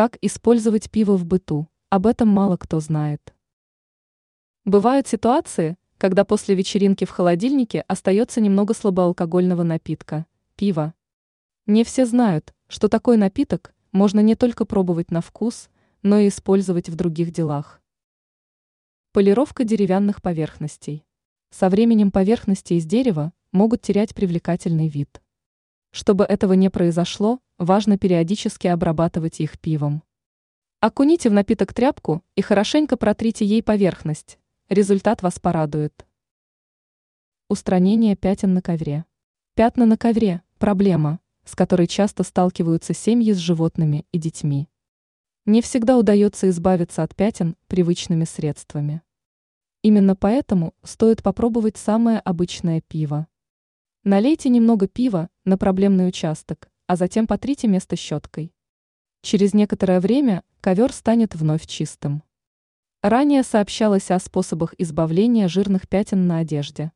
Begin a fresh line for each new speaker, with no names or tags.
Как использовать пиво в быту? Об этом мало кто знает. Бывают ситуации, когда после вечеринки в холодильнике остается немного слабоалкогольного напитка – пива. Не все знают, что такой напиток можно не только пробовать на вкус, но и использовать в других делах. Полировка деревянных поверхностей. Со временем поверхности из дерева могут терять привлекательный вид. Чтобы этого не произошло, важно периодически обрабатывать их пивом. Окуните в напиток тряпку и хорошенько протрите ей поверхность. Результат вас порадует. Устранение пятен на ковре. Пятна на ковре – проблема, с которой часто сталкиваются семьи с животными и детьми. Не всегда удается избавиться от пятен привычными средствами. Именно поэтому стоит попробовать самое обычное пиво. Налейте немного пива на проблемный участок, а затем потрите место щеткой. Через некоторое время ковер станет вновь чистым. Ранее сообщалось о способах избавления жирных пятен на одежде.